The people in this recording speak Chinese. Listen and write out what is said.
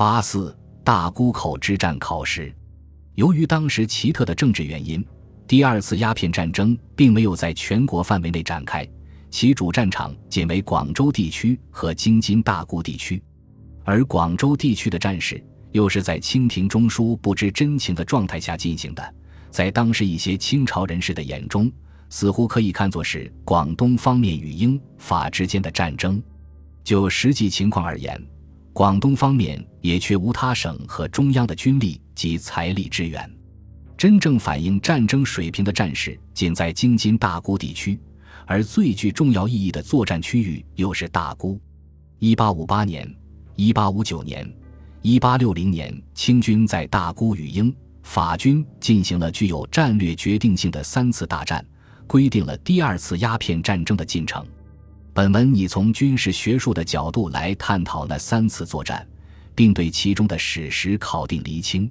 八四大沽口之战考试，由于当时奇特的政治原因，第二次鸦片战争并没有在全国范围内展开，其主战场仅为广州地区和京津大沽地区，而广州地区的战事又是在清廷中枢不知真情的状态下进行的，在当时一些清朝人士的眼中。似乎可以看作是广东方面与英法之间的战争。就实际情况而言，广东方面也缺无他省和中央的军力及财力支援。真正反映战争水平的战事仅在京津大沽地区，而最具重要意义的作战区域又是大沽。一八五八年、一八五九年、一八六零年，清军在大沽与英法军进行了具有战略决定性的三次大战。规定了第二次鸦片战争的进程。本文拟从军事学术的角度来探讨那三次作战，并对其中的史实考定厘清。